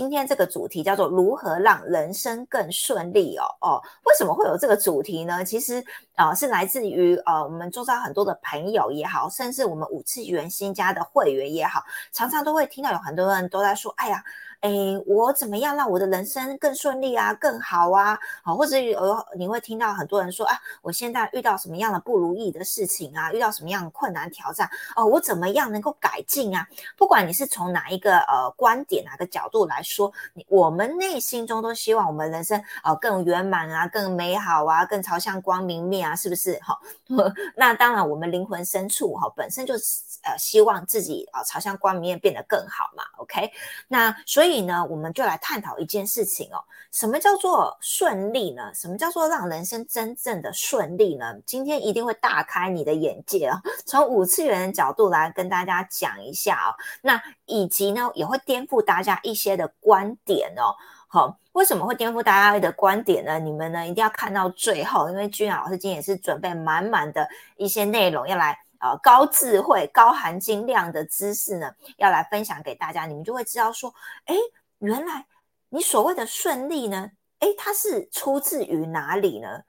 今天这个主题叫做如何让人生更顺利哦哦，为什么会有这个主题呢？其实啊，是来自于呃我们周遭很多的朋友也好，甚至我们五次元新家的会员也好，常常都会听到有很多人都在说，哎呀。哎，我怎么样让我的人生更顺利啊，更好啊？好，或者有你会听到很多人说啊，我现在遇到什么样的不如意的事情啊，遇到什么样的困难挑战哦，我怎么样能够改进啊？不管你是从哪一个呃观点、哪个角度来说，你我们内心中都希望我们人生呃更圆满啊，更美好啊，更朝向光明面啊，是不是？哈，那当然，我们灵魂深处哈本身就是呃希望自己啊朝向光明面变得更好嘛。OK，那所以。所以呢，我们就来探讨一件事情哦，什么叫做顺利呢？什么叫做让人生真正的顺利呢？今天一定会大开你的眼界哦，从五次元的角度来跟大家讲一下哦。那以及呢，也会颠覆大家一些的观点哦。好，为什么会颠覆大家的观点呢？你们呢一定要看到最后，因为君雅老师今天也是准备满满的一些内容要来。呃，高智慧、高含金量的知识呢，要来分享给大家，你们就会知道说，哎，原来你所谓的顺利呢，哎，它是出自于哪里呢？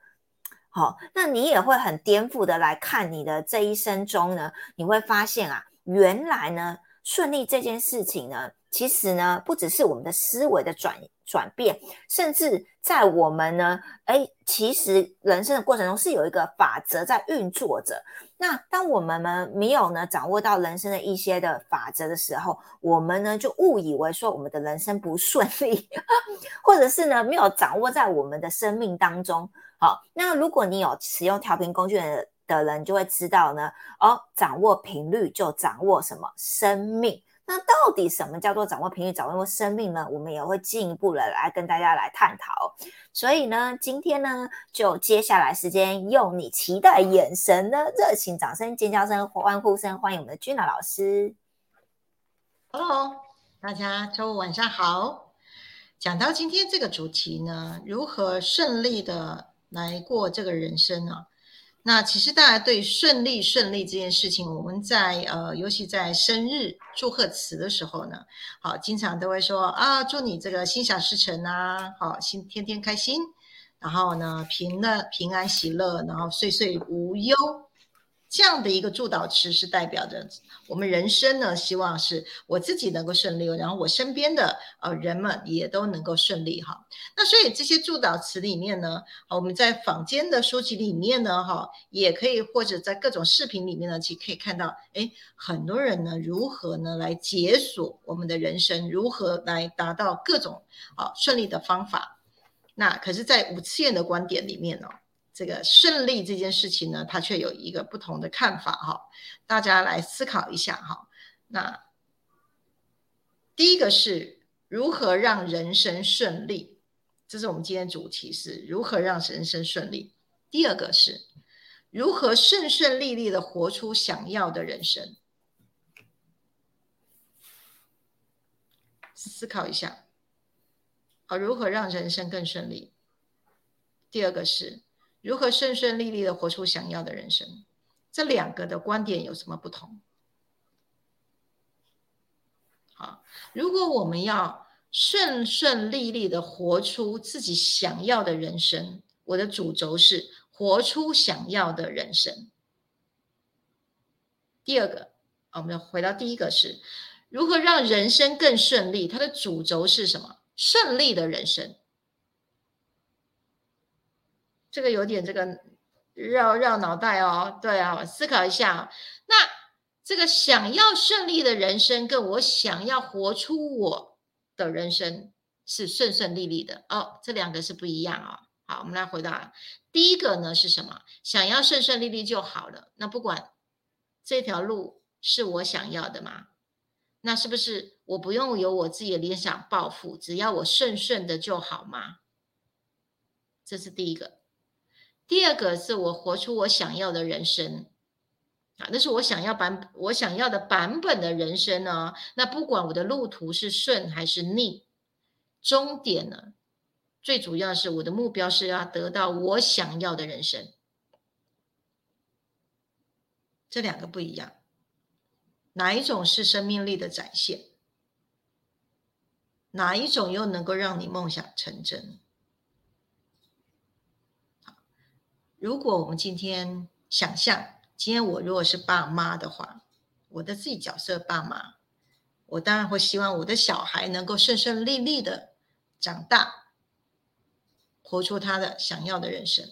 好，那你也会很颠覆的来看你的这一生中呢，你会发现啊，原来呢，顺利这件事情呢，其实呢，不只是我们的思维的转转变，甚至在我们呢，哎，其实人生的过程中是有一个法则在运作着。那当我们呢没有呢掌握到人生的一些的法则的时候，我们呢就误以为说我们的人生不顺利，或者是呢没有掌握在我们的生命当中。好，那如果你有使用调频工具的人，就会知道呢，哦，掌握频率就掌握什么生命。那到底什么叫做掌握频率、掌握生命呢？我们也会进一步的来跟大家来探讨。所以呢，今天呢，就接下来时间，用你期待眼神呢，热情掌声、尖叫声、欢呼声，欢迎我们的君娜老师。Hello，大家周五晚上好。讲到今天这个主题呢，如何顺利的来过这个人生呢？那其实大家对顺利顺利这件事情，我们在呃，尤其在生日祝贺词的时候呢，好，经常都会说啊，祝你这个心想事成啊，好，心天天开心，然后呢，平乐平安喜乐，然后岁岁无忧。这样的一个祝祷词是代表着我们人生呢，希望是我自己能够顺利，然后我身边的呃人们也都能够顺利哈。那所以这些祝祷词里面呢，我们在坊间的书籍里面呢，哈，也可以或者在各种视频里面呢，其实可以看到，哎，很多人呢如何呢来解锁我们的人生，如何来达到各种啊顺利的方法。那可是，在五次元的观点里面呢。这个顺利这件事情呢，它却有一个不同的看法哈，大家来思考一下哈。那第一个是如何让人生顺利，这是我们今天主题是如何让人生顺利。第二个是如何顺顺利利的活出想要的人生，思考一下，啊，如何让人生更顺利？第二个是。如何顺顺利利的活出想要的人生？这两个的观点有什么不同？好，如果我们要顺顺利利的活出自己想要的人生，我的主轴是活出想要的人生。第二个，我们要回到第一个是如何让人生更顺利？它的主轴是什么？顺利的人生。这个有点这个绕绕脑袋哦，对啊，思考一下。那这个想要顺利的人生，跟我想要活出我的人生是顺顺利利的哦，这两个是不一样啊。好，我们来回答第一个呢是什么？想要顺顺利利就好了。那不管这条路是我想要的吗？那是不是我不用有我自己的理想抱负，只要我顺顺的就好吗？这是第一个。第二个是我活出我想要的人生啊，那是我想要版我想要的版本的人生呢。那不管我的路途是顺还是逆，终点呢，最主要是我的目标是要得到我想要的人生。这两个不一样，哪一种是生命力的展现？哪一种又能够让你梦想成真？如果我们今天想象，今天我如果是爸妈的话，我的自己角色爸妈，我当然会希望我的小孩能够顺顺利利的长大，活出他的想要的人生。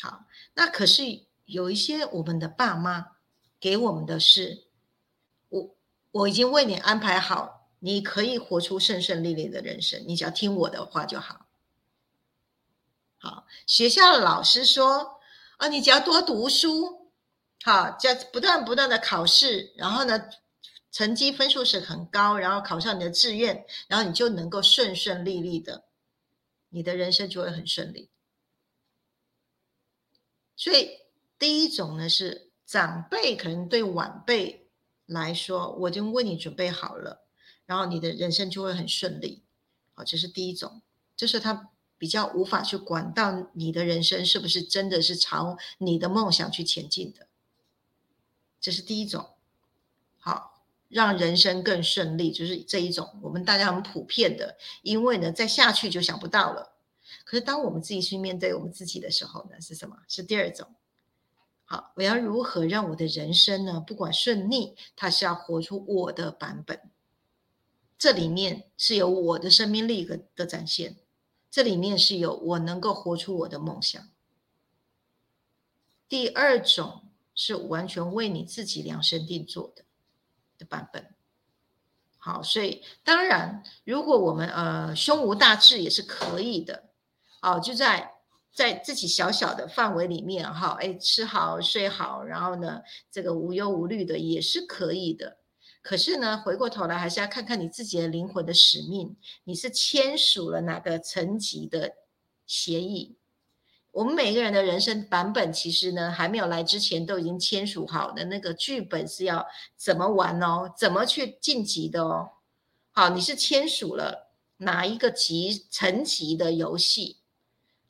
好，那可是有一些我们的爸妈给我们的是，我我已经为你安排好，你可以活出顺顺利利的人生，你只要听我的话就好。好，学校的老师说啊，你只要多读书，好，要不断不断的考试，然后呢，成绩分数是很高，然后考上你的志愿，然后你就能够顺顺利利的，你的人生就会很顺利。所以第一种呢是长辈可能对晚辈来说，我已经为你准备好了，然后你的人生就会很顺利。好，这是第一种，就是他。比较无法去管到你的人生是不是真的是朝你的梦想去前进的，这是第一种。好，让人生更顺利，就是这一种我们大家很普遍的，因为呢再下去就想不到了。可是当我们自己去面对我们自己的时候呢，是什么？是第二种。好，我要如何让我的人生呢？不管顺逆，它是要活出我的版本，这里面是有我的生命力的的展现。这里面是有我能够活出我的梦想。第二种是完全为你自己量身定做的的版本。好，所以当然，如果我们呃胸无大志也是可以的。好，就在在自己小小的范围里面哈，哎，吃好睡好，然后呢，这个无忧无虑的也是可以的。可是呢，回过头来还是要看看你自己的灵魂的使命，你是签署了哪个层级的协议？我们每个人的人生版本，其实呢，还没有来之前都已经签署好的那个剧本是要怎么玩哦，怎么去晋级的哦。好，你是签署了哪一个级层级的游戏？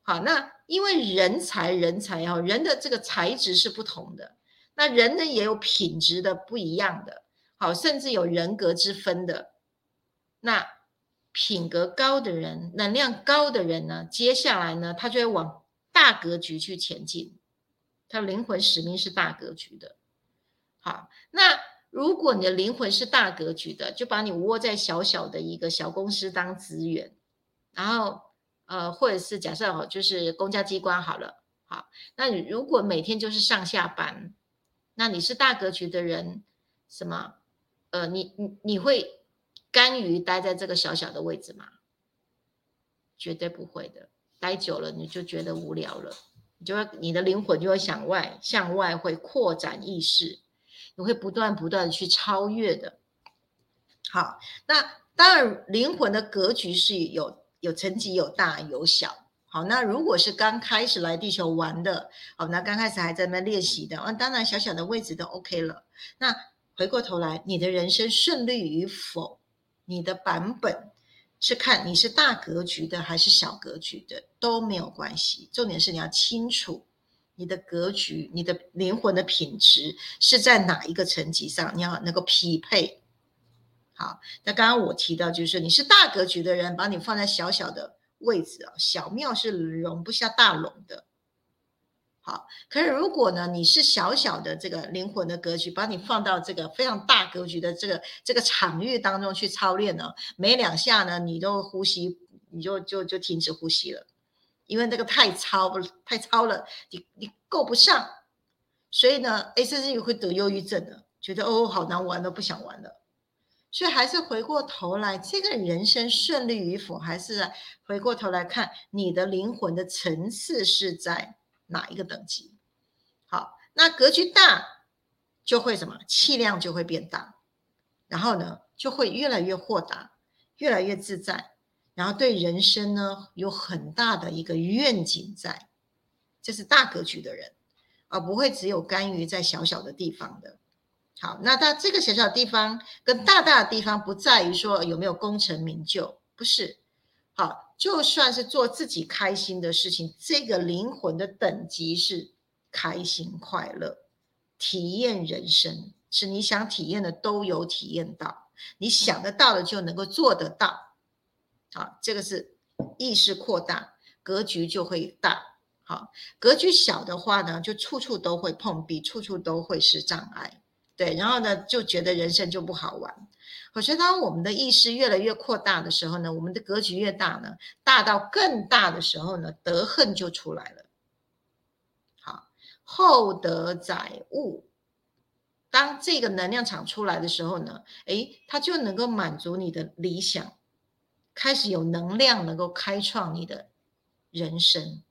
好，那因为人才人才哦，人的这个才质是不同的，那人呢也有品质的不一样的。好，甚至有人格之分的，那品格高的人、能量高的人呢？接下来呢，他就会往大格局去前进。他灵魂使命是大格局的。好，那如果你的灵魂是大格局的，就把你窝在小小的一个小公司当职员，然后呃，或者是假设哦，就是公家机关好了。好，那你如果每天就是上下班，那你是大格局的人，什么？呃，你你你会甘于待在这个小小的位置吗？绝对不会的，待久了你就觉得无聊了，你就会你的灵魂就会向外向外会扩展意识，你会不断不断的去超越的。好，那当然灵魂的格局是有有层级有大有小。好，那如果是刚开始来地球玩的，好，那刚开始还在那练习的，那当然小小的位置都 OK 了。那回过头来，你的人生顺利与否，你的版本是看你是大格局的还是小格局的都没有关系。重点是你要清楚你的格局、你的灵魂的品质是在哪一个层级上，你要能够匹配。好，那刚刚我提到就是你是大格局的人，把你放在小小的位置啊，小庙是容不下大龙的。好，可是如果呢，你是小小的这个灵魂的格局，把你放到这个非常大格局的这个这个场域当中去操练呢，没两下呢，你都呼吸，你就就就停止呼吸了，因为那个太超太超了，你你够不上，所以呢，哎，甚至于会得忧郁症的，觉得哦好难玩都不想玩了，所以还是回过头来，这个人生顺利与否，还是回过头来看你的灵魂的层次是在。哪一个等级？好，那格局大就会什么？气量就会变大，然后呢，就会越来越豁达，越来越自在，然后对人生呢有很大的一个愿景在。这是大格局的人，而不会只有甘于在小小的地方的。好，那他这个小小地方跟大大的地方不在于说有没有功成名就，不是。好，就算是做自己开心的事情，这个灵魂的等级是开心快乐，体验人生，是你想体验的都有体验到，你想得到的就能够做得到。好，这个是意识扩大，格局就会大。好，格局小的话呢，就处处都会碰壁，处处都会是障碍。对，然后呢，就觉得人生就不好玩。可是当我们的意识越来越扩大的时候呢，我们的格局越大呢，大到更大的时候呢，德恨就出来了。好，厚德载物。当这个能量场出来的时候呢，诶，它就能够满足你的理想，开始有能量能够开创你的人生。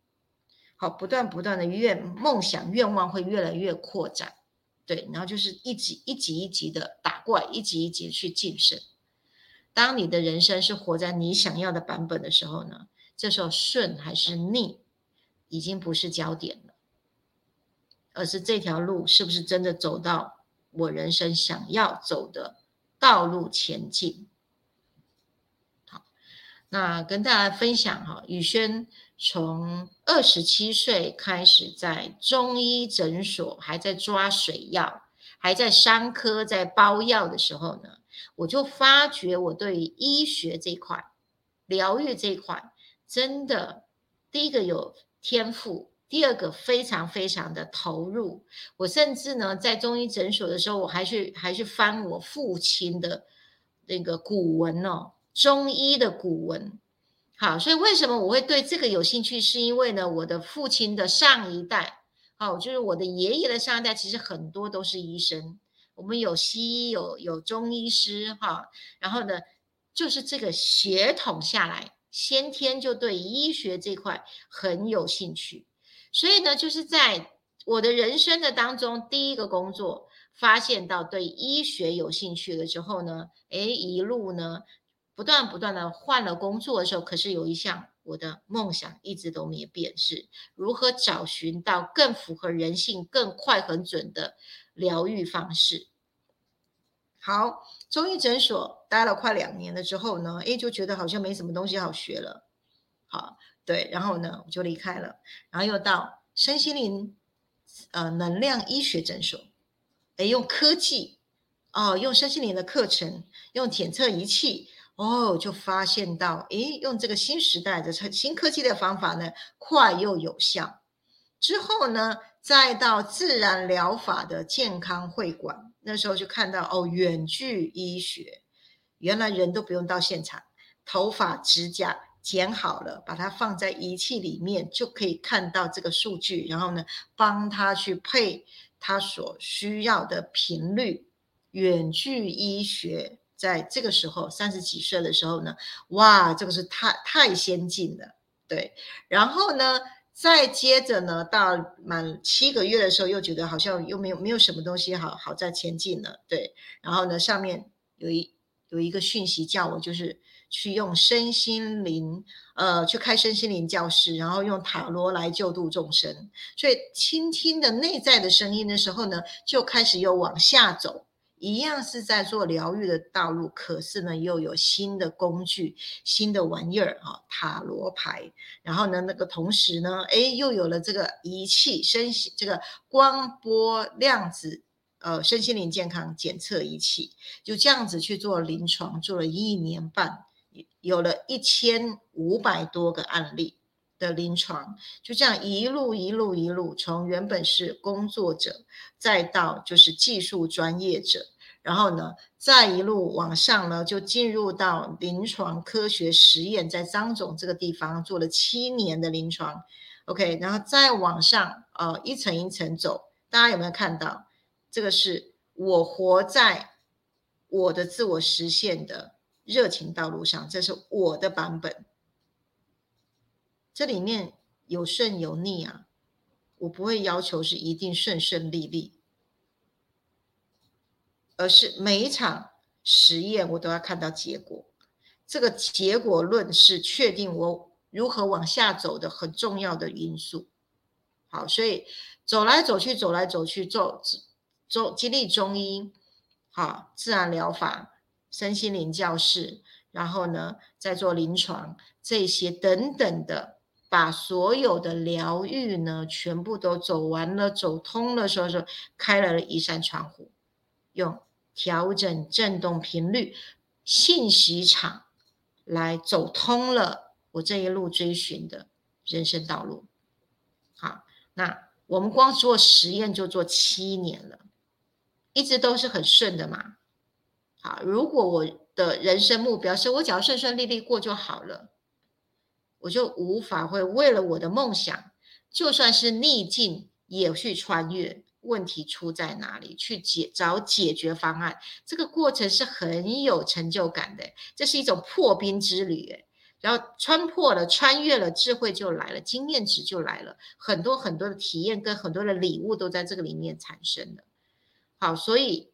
好，不断不断的愿梦想愿望会越来越扩展。对，然后就是一级一级一级的打怪，一级一级去晋升。当你的人生是活在你想要的版本的时候呢，这时候顺还是逆，已经不是焦点了，而是这条路是不是真的走到我人生想要走的道路前进。好，那跟大家分享哈，宇轩。从二十七岁开始，在中医诊所还在抓水药，还在伤科在包药的时候呢，我就发觉我对医学这块、疗愈这块，真的第一个有天赋，第二个非常非常的投入。我甚至呢，在中医诊所的时候，我还去还去翻我父亲的那个古文哦，中医的古文。好，所以为什么我会对这个有兴趣？是因为呢，我的父亲的上一代，好，就是我的爷爷的上一代，其实很多都是医生。我们有西医，有有中医师，哈，然后呢，就是这个血统下来，先天就对医学这块很有兴趣。所以呢，就是在我的人生的当中，第一个工作发现到对医学有兴趣了之后呢，诶，一路呢。不断不断的换了工作的时候，可是有一项我的梦想一直都没变，是如何找寻到更符合人性、更快很准的疗愈方式。好，中医诊所待了快两年了之后呢，诶，就觉得好像没什么东西好学了。好，对，然后呢，我就离开了，然后又到身心灵呃能量医学诊所，诶，用科技哦，用身心灵的课程，用检测仪器。哦，就发现到，诶，用这个新时代的新科技的方法呢，快又有效。之后呢，再到自然疗法的健康会馆，那时候就看到哦，远距医学，原来人都不用到现场，头发、指甲剪好了，把它放在仪器里面，就可以看到这个数据，然后呢，帮他去配他所需要的频率。远距医学。在这个时候，三十几岁的时候呢，哇，这个是太太先进了，对。然后呢，再接着呢，到满七个月的时候，又觉得好像又没有没有什么东西好好在前进了，对。然后呢，上面有一有一个讯息叫我，就是去用身心灵，呃，去开身心灵教室，然后用塔罗来救度众生。所以倾听的内在的声音的时候呢，就开始又往下走。一样是在做疗愈的道路，可是呢，又有新的工具、新的玩意儿啊，塔罗牌。然后呢，那个同时呢，哎，又有了这个仪器，身心这个光波量子呃身心灵健康检测仪器，就这样子去做临床，做了一年半，有了一千五百多个案例的临床，就这样一路一路一路，从原本是工作者，再到就是技术专业者。然后呢，再一路往上呢，就进入到临床科学实验，在张总这个地方做了七年的临床，OK，然后再往上，呃，一层一层走，大家有没有看到？这个是我活在我的自我实现的热情道路上，这是我的版本。这里面有顺有逆啊，我不会要求是一定顺顺利利。而是每一场实验，我都要看到结果。这个结果论是确定我如何往下走的很重要的因素。好，所以走来走去，走来走去，走走经历中医，好，自然疗法、身心灵教室，然后呢，再做临床这些等等的，把所有的疗愈呢，全部都走完了、走通了，时候说开来了一扇窗户，用。调整振动频率，信息场来走通了我这一路追寻的人生道路。好，那我们光做实验就做七年了，一直都是很顺的嘛。好，如果我的人生目标是我只要顺顺利利过就好了，我就无法会为了我的梦想，就算是逆境也去穿越。问题出在哪里？去解找解决方案，这个过程是很有成就感的。这是一种破冰之旅，诶，然后穿破了、穿越了，智慧就来了，经验值就来了，很多很多的体验跟很多的礼物都在这个里面产生的。好，所以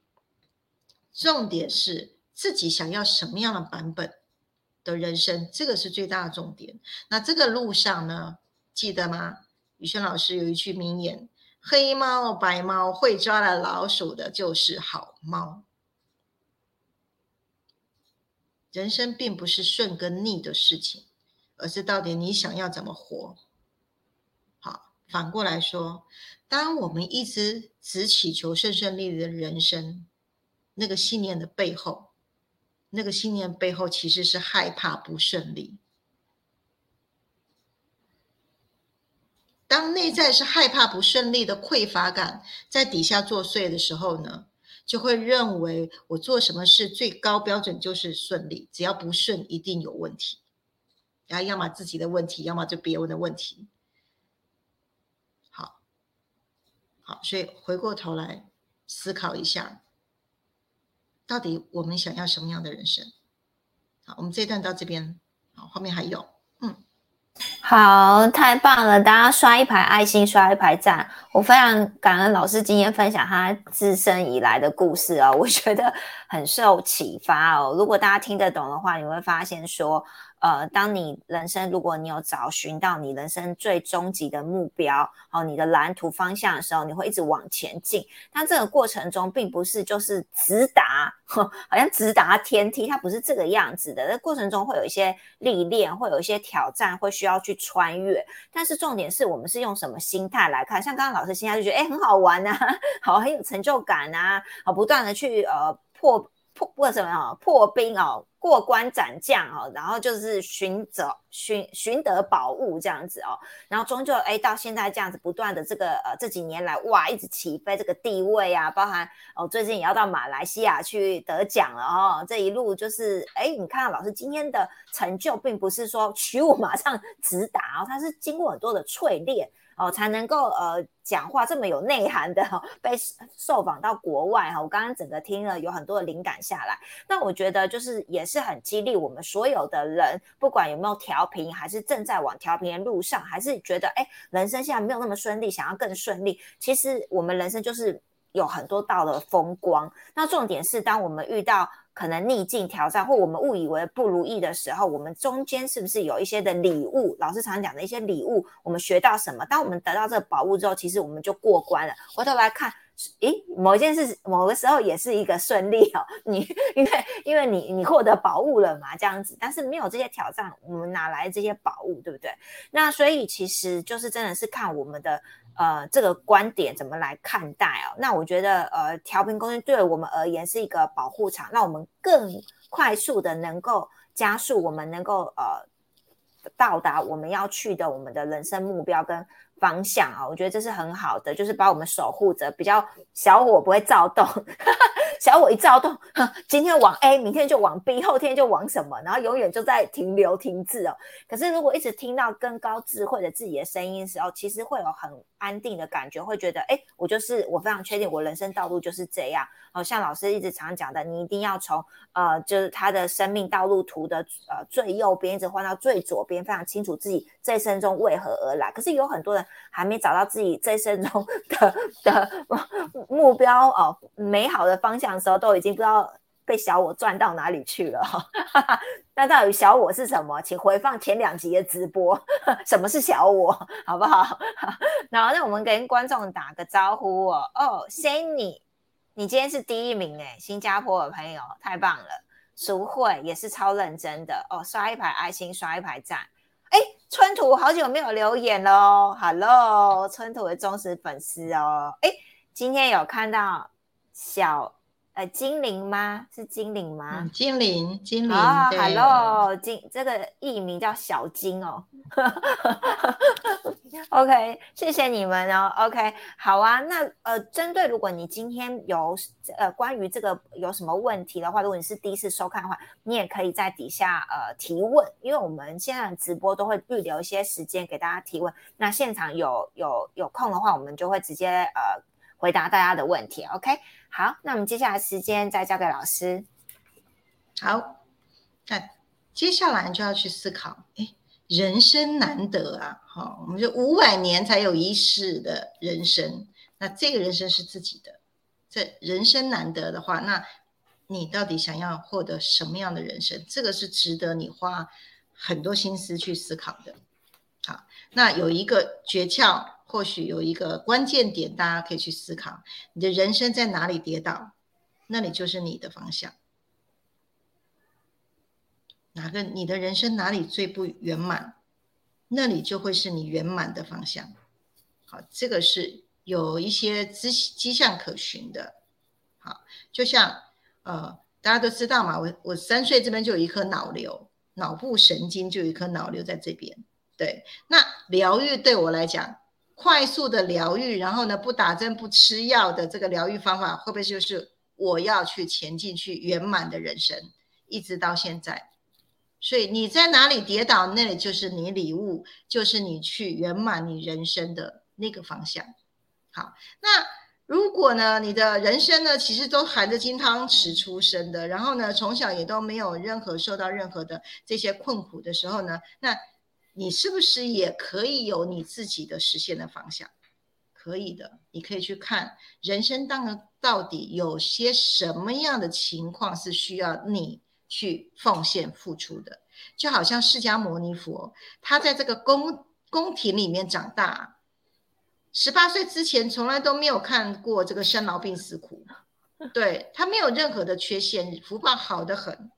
重点是自己想要什么样的版本的人生，这个是最大的重点。那这个路上呢，记得吗？宇轩老师有一句名言。黑猫白猫会抓了老鼠的就是好猫。人生并不是顺跟逆的事情，而是到底你想要怎么活。好，反过来说，当我们一直只祈求顺顺利利的人生，那个信念的背后，那个信念背后其实是害怕不顺利。当内在是害怕不顺利的匮乏感在底下作祟的时候呢，就会认为我做什么事最高标准就是顺利，只要不顺一定有问题，然后要么自己的问题，要么就别人的问题。好，好，所以回过头来思考一下，到底我们想要什么样的人生？好，我们这一段到这边，好，后面还有。好，太棒了！大家刷一排爱心，刷一排赞。我非常感恩老师今天分享他自身以来的故事哦，我觉得很受启发哦。如果大家听得懂的话，你会发现说。呃，当你人生如果你有找寻到你人生最终极的目标，哦，你的蓝图方向的时候，你会一直往前进。但这个过程中，并不是就是直达，好像直达天梯，它不是这个样子的。在过程中会有一些历练，会有一些挑战，会需要去穿越。但是重点是我们是用什么心态来看？像刚刚老师现在就觉得，哎，很好玩呐，好，很有成就感呐，好，不断的去呃破。破破什么啊？破冰哦，过关斩将哦，然后就是寻找寻寻得宝物这样子哦，然后终究哎到现在这样子不断的这个呃这几年来哇一直起飞这个地位啊，包含哦最近也要到马来西亚去得奖了哦，这一路就是哎你看老师今天的成就，并不是说 取我马上直达哦，他是经过很多的淬炼。哦，才能够呃讲话这么有内涵的被受访到国外哈，我刚刚整个听了有很多的灵感下来，那我觉得就是也是很激励我们所有的人，不管有没有调频，还是正在往调频的路上，还是觉得哎人生现在没有那么顺利，想要更顺利，其实我们人生就是有很多道的风光，那重点是当我们遇到。可能逆境挑战或我们误以为不如意的时候，我们中间是不是有一些的礼物？老师常讲的一些礼物，我们学到什么？当我们得到这个宝物之后，其实我们就过关了。回头来看，诶，某一件事，某个时候也是一个顺利哦。你因为因为你你获得宝物了嘛，这样子。但是没有这些挑战，我们哪来这些宝物？对不对？那所以其实就是真的是看我们的。呃，这个观点怎么来看待哦？那我觉得，呃，调频空间对我们而言是一个保护场，让我们更快速的能够加速我们能够呃到达我们要去的我们的人生目标跟方向啊。我觉得这是很好的，就是把我们守护着，比较小火不会躁动。小火一躁动，今天往 A，明天就往 B，后天就往什么，然后永远就在停留停滞哦。可是如果一直听到更高智慧的自己的声音时候，其实会有很安定的感觉，会觉得，哎，我就是我非常确定我人生道路就是这样。哦，像老师一直常讲的，你一定要从呃，就是他的生命道路图的呃最右边一直换到最左边，非常清楚自己这一生中为何而来。可是有很多人还没找到自己这生中的的目标哦，美好的方向的时候，都已经不知道被小我转到哪里去了。那到底小我是什么？请回放前两集的直播，什么是小我，好不好？然后那我们跟观众打个招呼哦。哦，Sunny。你今天是第一名哎，新加坡的朋友太棒了，淑慧也是超认真的哦，刷一排爱心，刷一排赞。哎，春土好久没有留言喽，Hello，春土的忠实粉丝哦。哎，今天有看到小呃，精灵吗？是精灵吗？精灵，精灵。啊，Hello，精这个艺名叫小金哦。OK，谢谢你们哦。OK，好啊。那呃，针对如果你今天有呃关于这个有什么问题的话，如果你是第一次收看的话，你也可以在底下呃提问，因为我们现在直播都会预留一些时间给大家提问。那现场有有有空的话，我们就会直接呃回答大家的问题。OK。好，那我们接下来时间再交给老师。好，那接下来就要去思考，哎，人生难得啊，好，我们就五百年才有一世的人生，那这个人生是自己的，这人生难得的话，那你到底想要获得什么样的人生？这个是值得你花很多心思去思考的。好，那有一个诀窍。或许有一个关键点，大家可以去思考：你的人生在哪里跌倒，那里就是你的方向。哪个你的人生哪里最不圆满，那里就会是你圆满的方向。好，这个是有一些迹迹象可循的。好，就像呃，大家都知道嘛，我我三岁这边就有一颗脑瘤，脑部神经就有一颗脑瘤在这边。对，那疗愈对我来讲。快速的疗愈，然后呢，不打针不吃药的这个疗愈方法，会不会就是我要去前进去圆满的人生，一直到现在？所以你在哪里跌倒，那里就是你礼物，就是你去圆满你人生的那个方向。好，那如果呢，你的人生呢，其实都含着金汤匙出生的，然后呢，从小也都没有任何受到任何的这些困苦的时候呢，那。你是不是也可以有你自己的实现的方向？可以的，你可以去看人生当中到底有些什么样的情况是需要你去奉献付出的。就好像释迦牟尼佛，他在这个宫宫廷里面长大，十八岁之前从来都没有看过这个生老病死苦，对他没有任何的缺陷，福报好的很。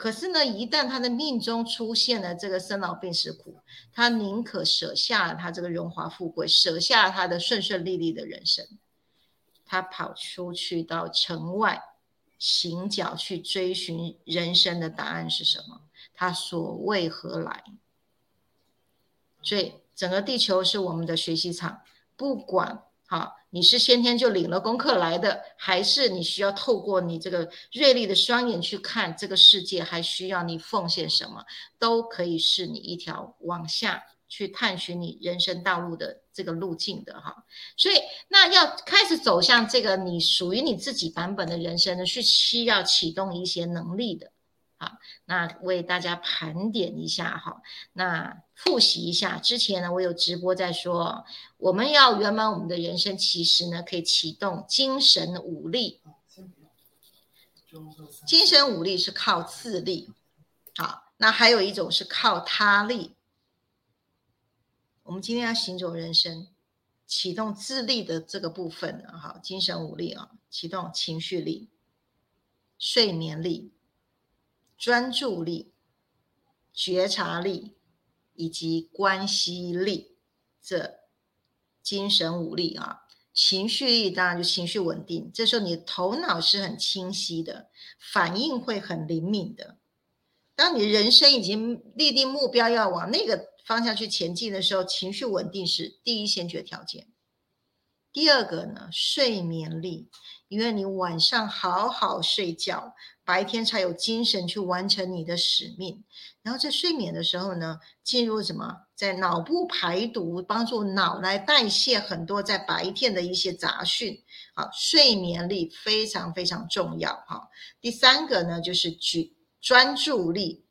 可是呢，一旦他的命中出现了这个生老病死苦，他宁可舍下了他这个荣华富贵，舍下他的顺顺利利的人生，他跑出去到城外行脚去追寻人生的答案是什么？他所为何来？所以整个地球是我们的学习场，不管好。你是先天就领了功课来的，还是你需要透过你这个锐利的双眼去看这个世界？还需要你奉献什么？都可以是你一条往下去探寻你人生道路的这个路径的哈。所以，那要开始走向这个你属于你自己版本的人生呢，是需要启动一些能力的。好，那为大家盘点一下哈，那复习一下之前呢，我有直播在说，我们要圆满我们的人生，其实呢可以启动精神武力。精神武力是靠自力，好，那还有一种是靠他力。我们今天要行走人生，启动自力的这个部分呢，哈，精神武力啊，启动情绪力、睡眠力。专注力、觉察力以及关系力，这精神五力啊，情绪力当然就情绪稳定。这时候你的头脑是很清晰的，反应会很灵敏的。当你人生已经立定目标要往那个方向去前进的时候，情绪稳定是第一先决条件。第二个呢，睡眠力，因为你晚上好好睡觉。白天才有精神去完成你的使命，然后在睡眠的时候呢，进入什么，在脑部排毒，帮助脑来代谢很多在白天的一些杂讯。好，睡眠力非常非常重要。哈，第三个呢，就是举专注力。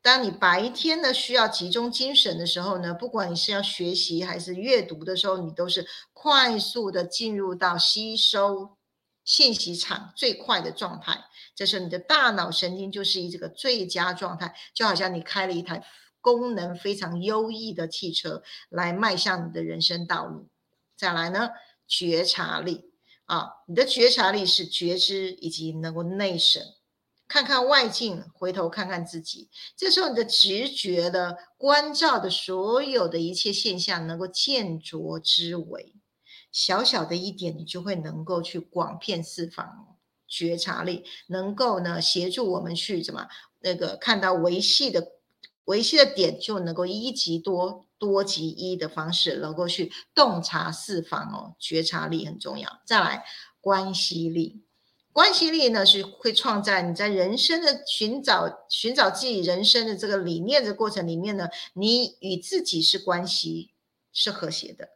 当你白天呢需要集中精神的时候呢，不管你是要学习还是阅读的时候，你都是快速的进入到吸收信息场最快的状态。这时候你的大脑神经就是以这个最佳状态，就好像你开了一台功能非常优异的汽车来迈向你的人生道路。再来呢，觉察力啊，你的觉察力是觉知以及能够内省，看看外境，回头看看自己。这时候你的直觉的关照的所有的一切现象，能够见着之为小小的一点，你就会能够去广遍四方。觉察力，能够呢协助我们去怎么那个看到维系的维系的点，就能够一级多，多级一的方式，能够去洞察四方哦。觉察力很重要。再来，关系力，关系力呢是会创在你在人生的寻找寻找自己人生的这个理念的过程里面呢，你与自己是关系是和谐的，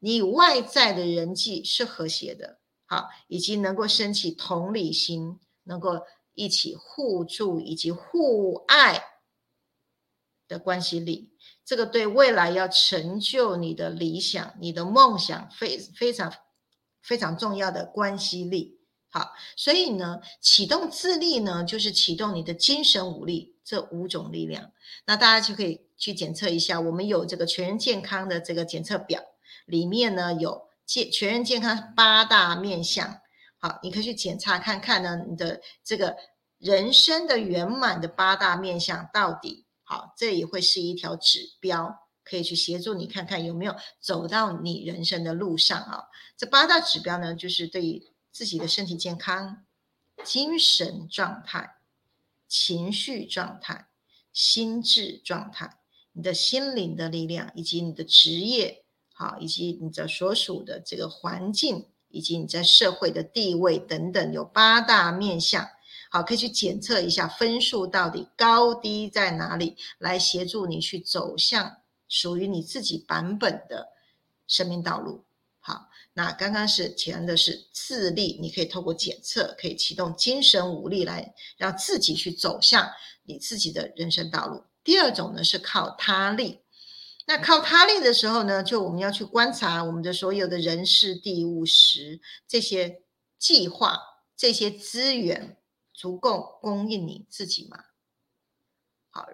你外在的人际是和谐的。好，以及能够升起同理心，能够一起互助以及互爱的关系力，这个对未来要成就你的理想、你的梦想，非非常非常重要的关系力。好，所以呢，启动自立呢，就是启动你的精神武力这五种力量。那大家就可以去检测一下，我们有这个全人健康的这个检测表，里面呢有。健全人健康八大面相，好，你可以去检查看看呢，你的这个人生的圆满的八大面相到底好，这也会是一条指标，可以去协助你看看有没有走到你人生的路上啊。这八大指标呢，就是对于自己的身体健康、精神状态、情绪状态、心智状态、你的心灵的力量以及你的职业。好，以及你的所属的这个环境，以及你在社会的地位等等，有八大面相。好，可以去检测一下分数到底高低在哪里，来协助你去走向属于你自己版本的生命道路。好，那刚刚是前的是自立，你可以透过检测，可以启动精神武力来让自己去走向你自己的人生道路。第二种呢是靠他力。那靠他力的时候呢，就我们要去观察我们的所有的人事、地物、时这些计划、这些资源足够供应你自己吗？好，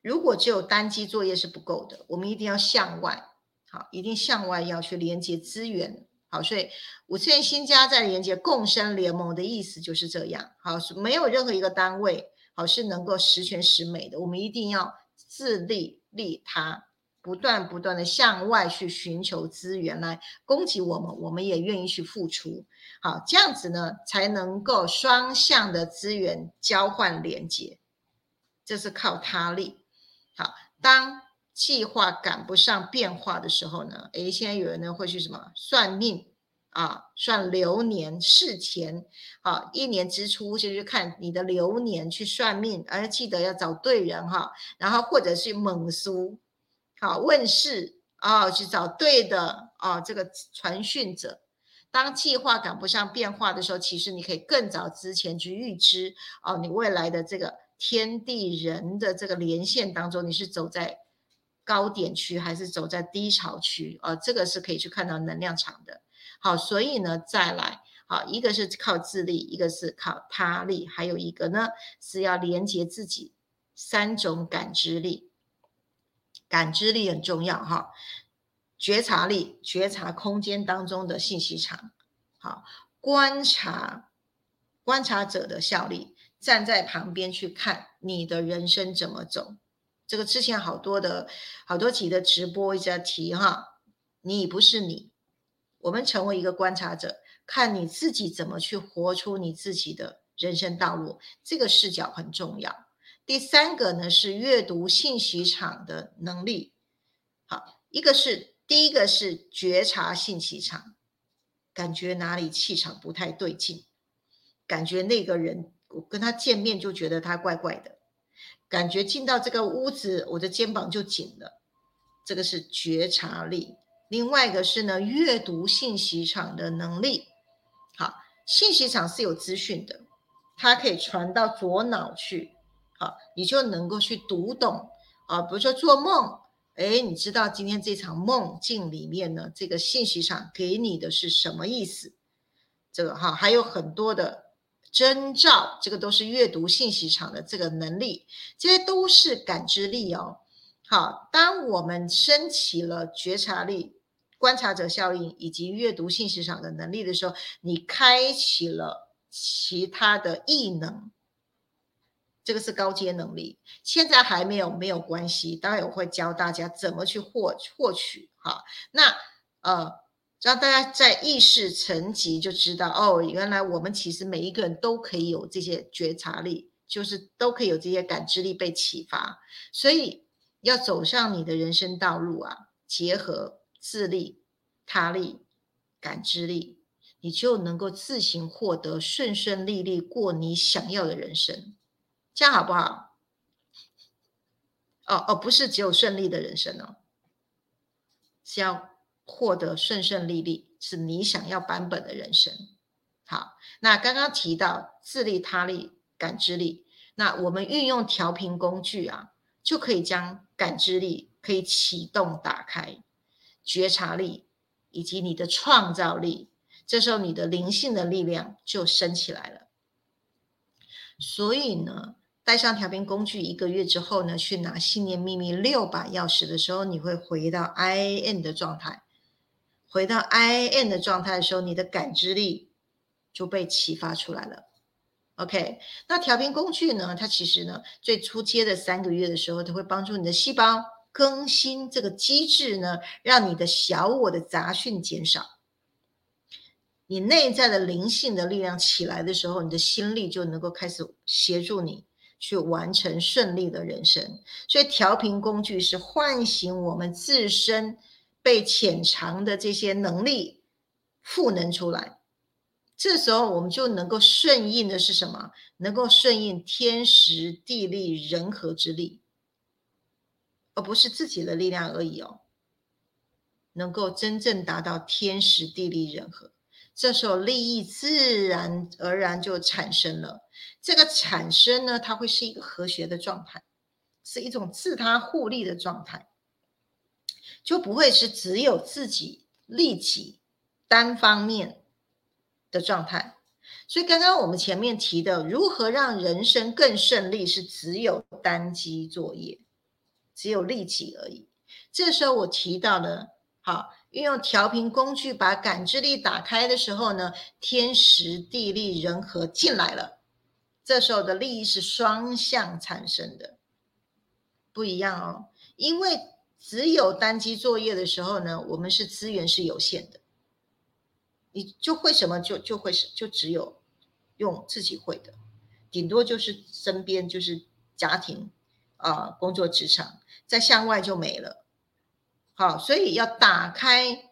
如果只有单机作业是不够的，我们一定要向外，好，一定向外要去连接资源。好，所以五次元新家在连接共生联盟的意思就是这样。好，是没有任何一个单位好是能够十全十美的，我们一定要自利利他。不断不断的向外去寻求资源来供给我们，我们也愿意去付出。好，这样子呢，才能够双向的资源交换连接，这是靠他力。好，当计划赶不上变化的时候呢，诶，现在有人呢会去什么算命啊，算流年事前，啊，一年之初就是看你的流年去算命，而记得要找对人哈，然后或者是猛书。好，问世啊，去找对的啊，这个传讯者。当计划赶不上变化的时候，其实你可以更早之前去预知哦，你未来的这个天地人的这个连线当中，你是走在高点区还是走在低潮区啊？这个是可以去看到能量场的。好，所以呢，再来，好，一个是靠自力，一个是靠他力，还有一个呢是要连接自己三种感知力。感知力很重要哈，觉察力，觉察空间当中的信息场，好，观察观察者的效力，站在旁边去看你的人生怎么走。这个之前好多的好多集的直播一直在提哈，你不是你，我们成为一个观察者，看你自己怎么去活出你自己的人生道路，这个视角很重要。第三个呢是阅读信息场的能力，好，一个是第一个是觉察信息场，感觉哪里气场不太对劲，感觉那个人我跟他见面就觉得他怪怪的，感觉进到这个屋子我的肩膀就紧了，这个是觉察力。另外一个是呢阅读信息场的能力，好，信息场是有资讯的，它可以传到左脑去。你就能够去读懂啊，比如说做梦，哎，你知道今天这场梦境里面呢，这个信息场给你的是什么意思？这个哈，还有很多的征兆，这个都是阅读信息场的这个能力，这些都是感知力哦。好，当我们升起了觉察力、观察者效应以及阅读信息场的能力的时候，你开启了其他的异能。这个是高阶能力，现在还没有没有关系，当然我会教大家怎么去获获取哈。那呃，让大家在意识层级就知道哦，原来我们其实每一个人都可以有这些觉察力，就是都可以有这些感知力被启发。所以要走上你的人生道路啊，结合自力、他力、感知力，你就能够自行获得顺顺利利过你想要的人生，这样好不好？哦哦，不是只有顺利的人生哦，是要。获得顺顺利利是你想要版本的人生。好，那刚刚提到自利他力感知力，那我们运用调频工具啊，就可以将感知力可以启动打开，觉察力以及你的创造力，这时候你的灵性的力量就升起来了。所以呢。带上调频工具一个月之后呢，去拿信念秘密六把钥匙的时候，你会回到 I N 的状态。回到 I N 的状态的时候，你的感知力就被启发出来了。OK，那调频工具呢？它其实呢，最初阶的三个月的时候，它会帮助你的细胞更新这个机制呢，让你的小我的杂讯减少。你内在的灵性的力量起来的时候，你的心力就能够开始协助你。去完成顺利的人生，所以调频工具是唤醒我们自身被潜藏的这些能力赋能出来。这时候我们就能够顺应的是什么？能够顺应天时地利人和之力，而不是自己的力量而已哦。能够真正达到天时地利人和。这时候利益自然而然就产生了。这个产生呢，它会是一个和谐的状态，是一种自他互利的状态，就不会是只有自己利己单方面的状态。所以刚刚我们前面提的如何让人生更顺利，是只有单机作业，只有利己而已。这时候我提到了，好。运用调频工具把感知力打开的时候呢，天时地利人和进来了，这时候的利益是双向产生的，不一样哦。因为只有单机作业的时候呢，我们是资源是有限的，你就会什么就就会是就只有用自己会的，顶多就是身边就是家庭啊工作职场，在向外就没了。好，所以要打开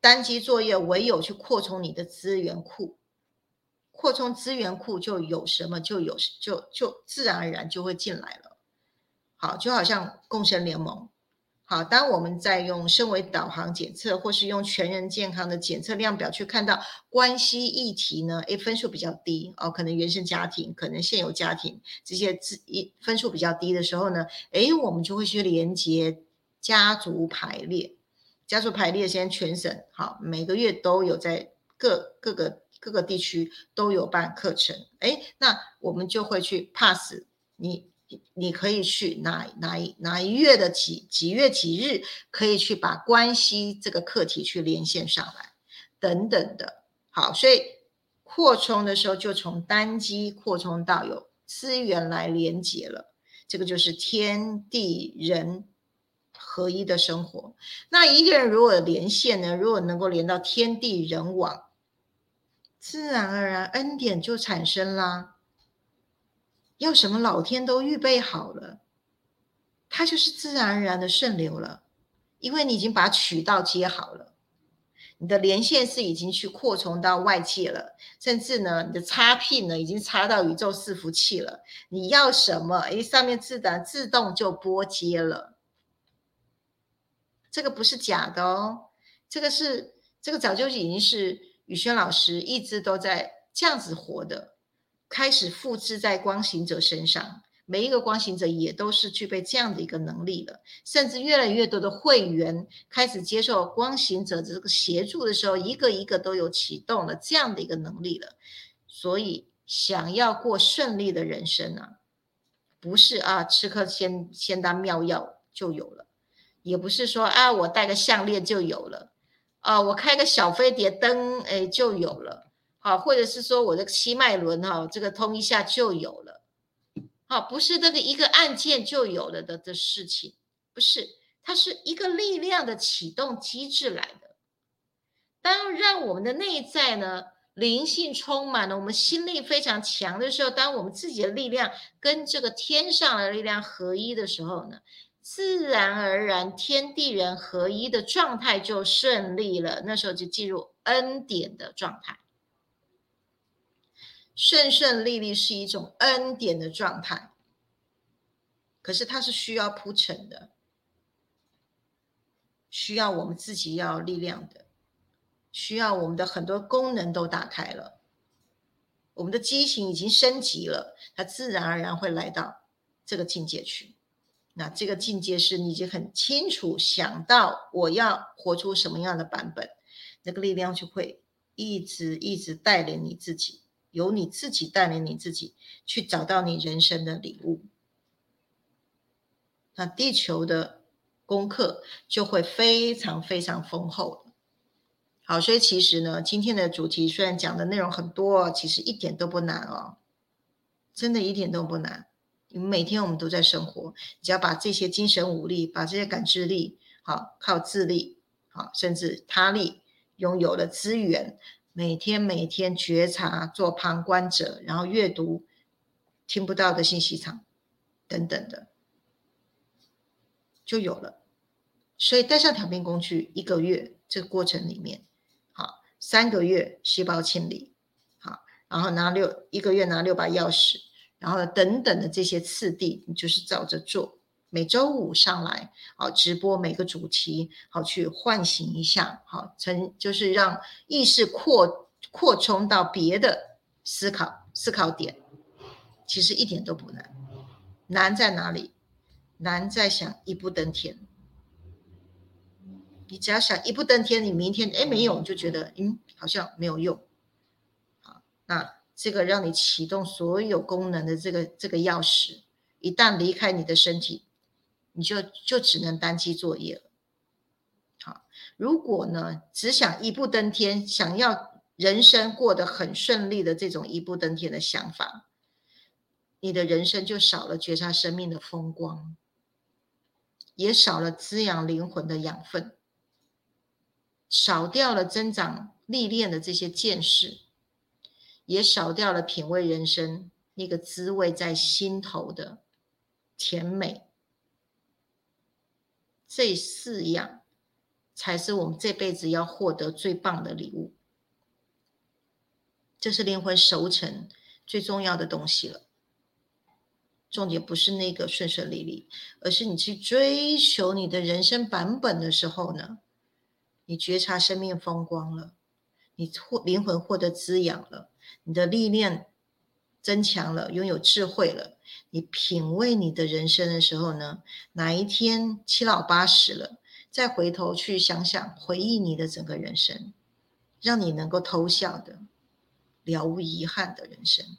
单机作业，唯有去扩充你的资源库，扩充资源库就有什么就有就就自然而然就会进来了。好，就好像共生联盟。好，当我们在用身为导航检测，或是用全人健康的检测量表去看到关系议题呢？诶，分数比较低哦，可能原生家庭，可能现有家庭这些自一分数比较低的时候呢，诶，我们就会去连接。家族排列，家族排列，现在全省好，每个月都有在各各个各个地区都有办课程。哎，那我们就会去 pass 你，你可以去哪哪一哪一月的几几月几日，可以去把关系这个课题去连线上来，等等的。好，所以扩充的时候就从单机扩充到有资源来连接了，这个就是天地人。合一的生活，那一个人如果连线呢？如果能够连到天地人网，自然而然恩典就产生啦。要什么老天都预备好了，它就是自然而然的顺流了。因为你已经把渠道接好了，你的连线是已经去扩充到外界了，甚至呢，你的插片呢已经插到宇宙伺服器了。你要什么？诶，上面自然自动就拨接了。这个不是假的哦，这个是这个早就已经是宇轩老师一直都在这样子活的，开始复制在光行者身上，每一个光行者也都是具备这样的一个能力了，甚至越来越多的会员开始接受光行者的这个协助的时候，一个一个都有启动了这样的一个能力了，所以想要过顺利的人生啊，不是啊吃颗仙仙丹妙药就有了。也不是说啊，我戴个项链就有了，啊，我开个小飞碟灯，哎，就有了，好，或者是说我的七脉轮哈，这个通一下就有了，好，不是那个一个按键就有了的的事情，不是，它是一个力量的启动机制来的。当让我们的内在呢灵性充满了，我们心力非常强的时候，当我们自己的力量跟这个天上的力量合一的时候呢，自然而然天地人合一的状态就顺利了。那时候就进入恩典的状态，顺顺利利是一种恩典的状态。可是它是需要铺陈的，需要我们自己要力量的。需要我们的很多功能都打开了，我们的机型已经升级了，它自然而然会来到这个境界去。那这个境界是你已经很清楚想到我要活出什么样的版本，那个力量就会一直一直带领你自己，由你自己带领你自己去找到你人生的礼物。那地球的功课就会非常非常丰厚。好，所以其实呢，今天的主题虽然讲的内容很多，其实一点都不难哦，真的一点都不难。因为每天我们都在生活，只要把这些精神武力、把这些感知力，好，靠自力，好，甚至他力，拥有了资源，每天每天觉察，做旁观者，然后阅读听不到的信息场等等的，就有了。所以带上调频工具一个月，这个过程里面。好三个月细胞清理，好，然后拿六一个月拿六把钥匙，然后等等的这些次第，你就是照着做。每周五上来，好直播每个主题，好去唤醒一下，好成就是让意识扩扩充到别的思考思考点，其实一点都不难。难在哪里？难在想一步登天。你只要想一步登天，你明天哎没有，你就觉得嗯好像没有用。好，那这个让你启动所有功能的这个这个钥匙，一旦离开你的身体，你就就只能单机作业了。好，如果呢只想一步登天，想要人生过得很顺利的这种一步登天的想法，你的人生就少了觉察生命的风光，也少了滋养灵魂的养分。少掉了增长历练的这些见识，也少掉了品味人生那个滋味在心头的甜美。这四样才是我们这辈子要获得最棒的礼物。这是灵魂熟成最重要的东西了。重点不是那个顺顺利利，而是你去追求你的人生版本的时候呢？你觉察生命风光了，你获灵魂获得滋养了，你的历练增强了，拥有智慧了。你品味你的人生的时候呢，哪一天七老八十了，再回头去想想，回忆你的整个人生，让你能够偷笑的，了无遗憾的人生，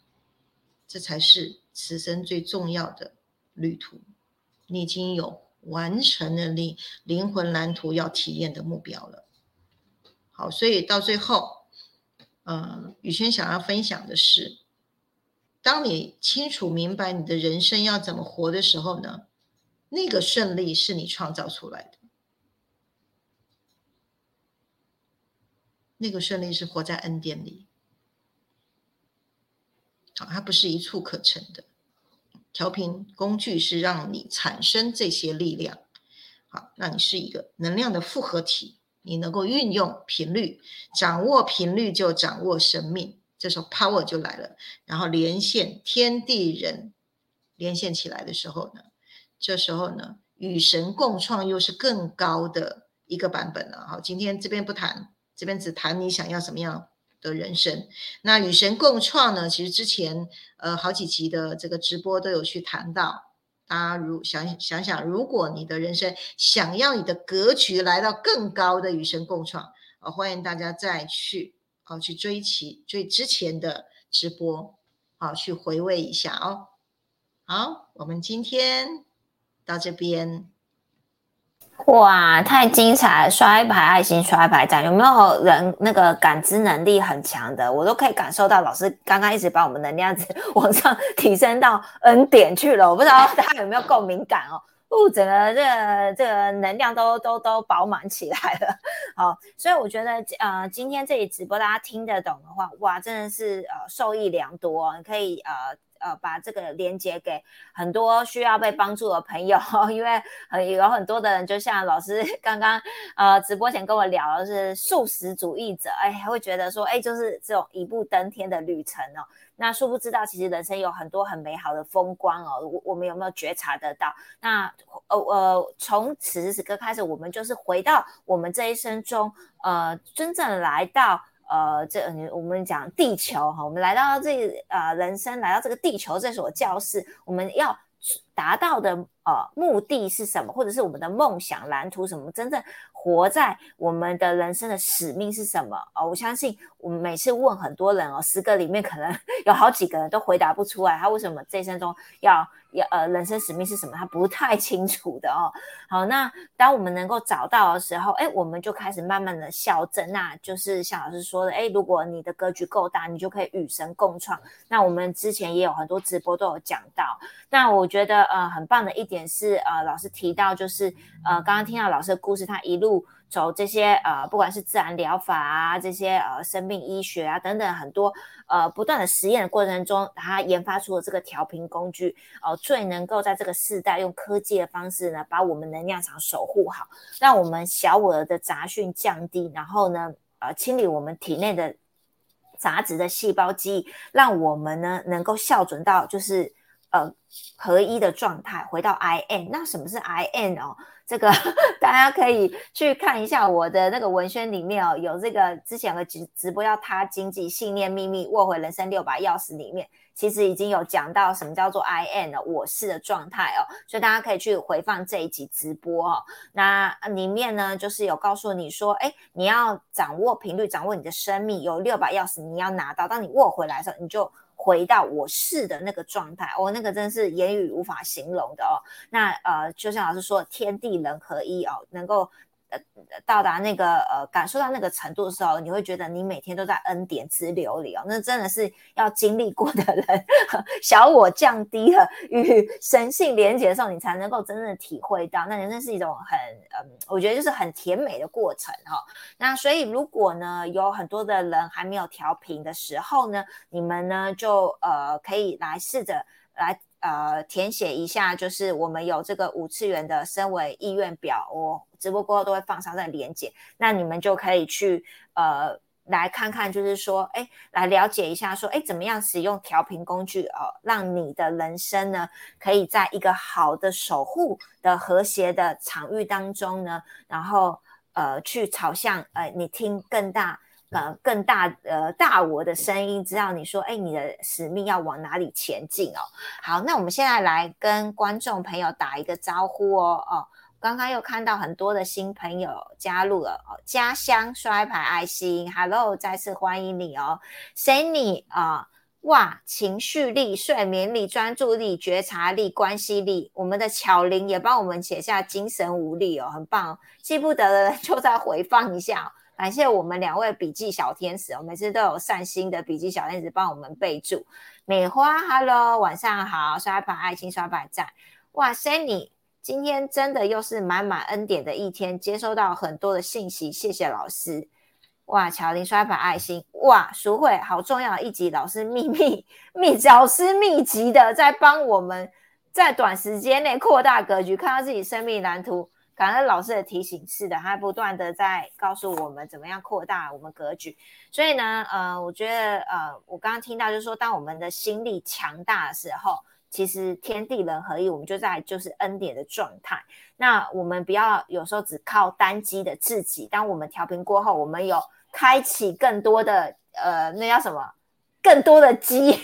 这才是此生最重要的旅途。你已经有。完成了你灵魂蓝图要体验的目标了。好，所以到最后，嗯，宇轩想要分享的是，当你清楚明白你的人生要怎么活的时候呢，那个顺利是你创造出来的，那个顺利是活在恩典里，好，它不是一触可成的。调频工具是让你产生这些力量，好，让你是一个能量的复合体，你能够运用频率，掌握频率就掌握生命，这时候 power 就来了，然后连线天地人，连线起来的时候呢，这时候呢，与神共创又是更高的一个版本了。好，今天这边不谈，这边只谈你想要什么样。的人生，那与神共创呢？其实之前呃好几集的这个直播都有去谈到。大家如想想想，如果你的人生想要你的格局来到更高的与神共创，啊，欢迎大家再去啊去追其追之前的直播，啊去回味一下哦。好，我们今天到这边。哇，太精彩了！刷一排爱心，刷一排赞。有没有人那个感知能力很强的？我都可以感受到老师刚刚一直把我们能量值往上提升到 N 点去了。我不知道大家有没有共鸣感哦？哦，整个这个这个能量都都都饱满起来了。好，所以我觉得呃，今天这里直播大家听得懂的话，哇，真的是呃受益良多，你可以呃。呃，把这个连接给很多需要被帮助的朋友，因为很有很多的人，就像老师 刚刚呃直播前跟我聊的是素食主义者，哎，会觉得说，哎，就是这种一步登天的旅程哦。那殊不知道，其实人生有很多很美好的风光哦。我我们有没有觉察得到？那呃呃，从此时此刻开始，我们就是回到我们这一生中，呃，真正来到。呃，这我们讲地球哈，我们来到这呃人生来到这个地球这所教室，我们要达到的呃目的是什么，或者是我们的梦想蓝图什么？真正活在我们的人生的使命是什么？哦，我相信我们每次问很多人哦，十个里面可能 有好几个人都回答不出来，他为什么这一生中要。要呃，人生使命是什么？他不太清楚的哦。好，那当我们能够找到的时候，哎，我们就开始慢慢的校正。那就是像老师说的，哎，如果你的格局够大，你就可以与神共创。那我们之前也有很多直播都有讲到。那我觉得呃，很棒的一点是，呃，老师提到就是呃，刚刚听到老师的故事，他一路。走这些呃，不管是自然疗法啊，这些呃生命医学啊等等，很多呃不断的实验的过程中，他研发出了这个调频工具哦，最能够在这个时代用科技的方式呢，把我们能量场守护好，让我们小我的杂讯降低，然后呢呃清理我们体内的杂质的细胞记忆，让我们呢能够校准到就是呃合一的状态，回到 I N。那什么是 I N 哦？这个大家可以去看一下我的那个文宣里面哦，有这个之前的直直播要他经济信念秘密握回人生六把钥匙里面，其实已经有讲到什么叫做 I N 的我是的状态哦，所以大家可以去回放这一集直播哦。那里面呢，就是有告诉你说，哎，你要掌握频率，掌握你的生命，有六把钥匙你要拿到，当你握回来的时候，你就。回到我是的那个状态，哦，那个真是言语无法形容的哦。那呃，就像老师说，天地人合一哦，能够。呃，到达那个呃，感受到那个程度的时候，你会觉得你每天都在恩典之流里哦。那真的是要经历过的人，小我降低了，与神性连接的时候，你才能够真正体会到，那人生是一种很嗯，我觉得就是很甜美的过程哈。那所以如果呢，有很多的人还没有调频的时候呢，你们呢就呃可以来试着来。呃，填写一下，就是我们有这个五次元的身为意愿表，我直播过后都会放上在连接，那你们就可以去呃来看看，就是说，哎，来了解一下，说，哎，怎么样使用调频工具哦，让你的人生呢，可以在一个好的守护的和谐的场域当中呢，然后呃去朝向呃你听更大。呃，更大呃大我的声音，知道你说，哎，你的使命要往哪里前进哦？好，那我们现在来跟观众朋友打一个招呼哦哦，刚刚又看到很多的新朋友加入了哦，家乡摔牌爱心，Hello，再次欢迎你哦，Sunny 啊，哇，情绪力、睡眠力、专注力、觉察力、关系力，我们的巧玲也帮我们写下精神无力哦，很棒，记不得的就再回放一下。感谢我们两位笔记小天使，我每次都有善心的笔记小天使帮我们备注。美花，Hello，晚上好，刷牌爱心刷牌赞。哇塞，你今天真的又是满满恩典的一天，接收到很多的信息，谢谢老师。哇，乔林刷牌爱心，哇，赎会好重要一集，老师秘密密老师密集的在帮我们在短时间内扩大格局，看到自己生命蓝图。感恩老师的提醒，是的，他不断的在告诉我们怎么样扩大我们格局。所以呢，呃，我觉得，呃，我刚刚听到就是说，当我们的心力强大的时候，其实天地人合一，我们就在就是恩典的状态。那我们不要有时候只靠单机的自己，当我们调频过后，我们有开启更多的，呃，那叫什么？更多的机，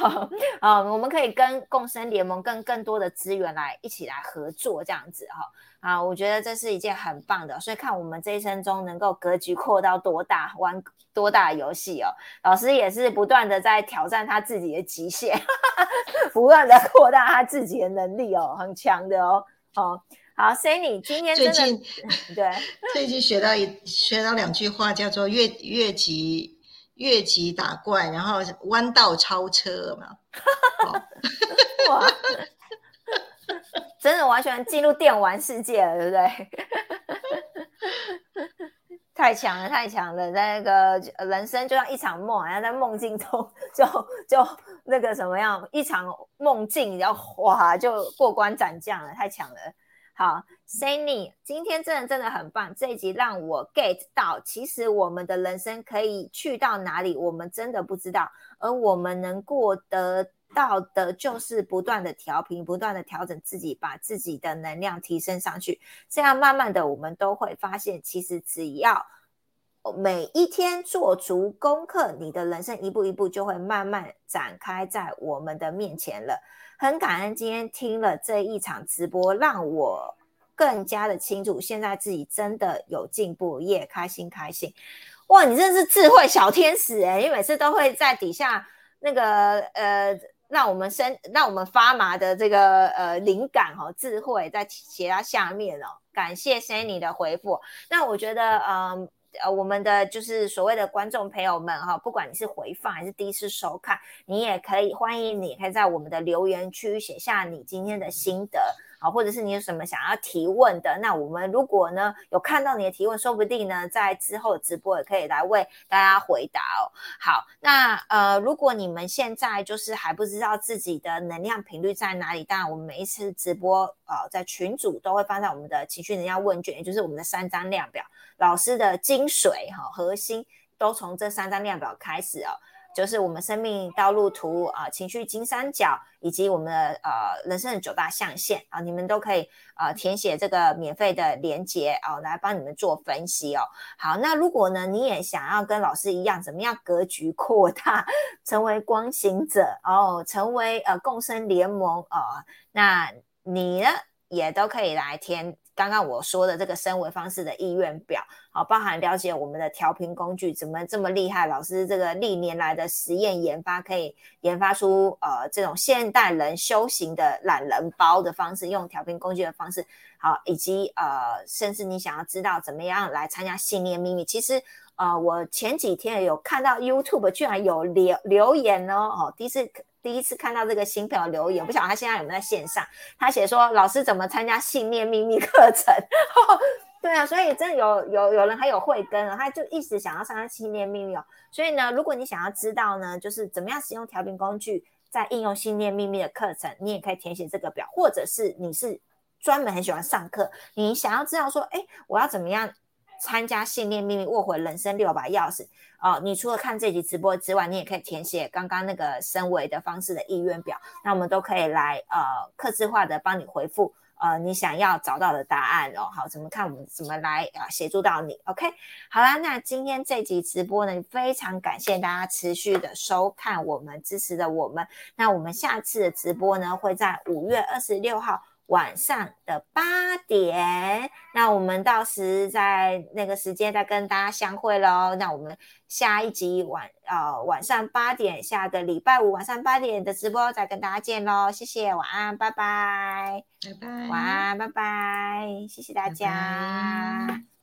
啊，我们可以跟共生联盟跟更多的资源来一起来合作，这样子哈。啊，我觉得这是一件很棒的，所以看我们这一生中能够格局扩到多大，玩多大的游戏哦。老师也是不断的在挑战他自己的极限，不断的扩大他自己的能力哦，很强的哦。好，好，Sunny，今天最近对最近学到一学到两句话，叫做越越级越级打怪，然后弯道超车嘛。哇！真的完全进入电玩世界了，对不对？太强了，太强了！在那个人生就像一场梦，然后在梦境中就就那个什么样，一场梦境，然后哇，就过关斩将了，太强了。好，Sunny，今天真的真的很棒，这一集让我 get 到，其实我们的人生可以去到哪里，我们真的不知道，而我们能过得到的，就是不断的调频，不断的调整自己，把自己的能量提升上去，这样慢慢的，我们都会发现，其实只要每一天做足功课，你的人生一步一步就会慢慢展开在我们的面前了。很感恩今天听了这一场直播，让我更加的清楚，现在自己真的有进步，也开心开心。哇，你真是智慧小天使哎！你每次都会在底下那个呃，让我们生让我们发麻的这个呃灵感哈，智慧在写在下面哦。感谢 Sunny 的回复。那我觉得嗯。呃，我们的就是所谓的观众朋友们哈，不管你是回放还是第一次收看，你也可以欢迎你，可以在我们的留言区写下你今天的心得。好，或者是你有什么想要提问的，那我们如果呢有看到你的提问，说不定呢在之后直播也可以来为大家回答哦。好，那呃，如果你们现在就是还不知道自己的能量频率在哪里，当然我们每一次直播呃在群组都会放在我们的情绪能量问卷，也就是我们的三张量表，老师的精髓哈核心都从这三张量表开始哦。就是我们生命道路图啊，情绪金三角，以及我们的呃人生的九大象限啊，你们都可以呃填写这个免费的连接哦，来帮你们做分析哦。好，那如果呢你也想要跟老师一样，怎么样格局扩大，成为光行者哦，成为呃共生联盟哦，那你呢也都可以来填。刚刚我说的这个升维方式的意愿表，好，包含了解我们的调频工具怎么这么厉害，老师这个历年来的实验研发，可以研发出呃这种现代人修行的懒人包的方式，用调频工具的方式，好，以及呃，甚至你想要知道怎么样来参加信念秘密，其实呃，我前几天有看到 YouTube 居然有留留言哦，哦，第一次。第一次看到这个新朋友留言，不晓得他现在有没有在线上。他写说：“老师怎么参加信念秘密课程？” 对啊，所以真的有有有人还有慧根，他就一直想要参加信念秘密哦。所以呢，如果你想要知道呢，就是怎么样使用调频工具，在应用信念秘密的课程，你也可以填写这个表，或者是你是专门很喜欢上课，你想要知道说，哎，我要怎么样？参加信念秘密握回人生六把钥匙哦！你除了看这集直播之外，你也可以填写刚刚那个升维的方式的意愿表，那我们都可以来呃，克制化的帮你回复呃你想要找到的答案哦。好，怎么看我们怎么来啊协助到你？OK，好啦，那今天这集直播呢，非常感谢大家持续的收看我们支持的我们，那我们下次的直播呢会在五月二十六号。晚上的八点，那我们到时在那个时间再跟大家相会喽。那我们下一集晚呃晚上八点，下个礼拜五晚上八点的直播再跟大家见喽。谢谢，晚安，拜拜，拜拜，晚安，拜拜，谢谢大家。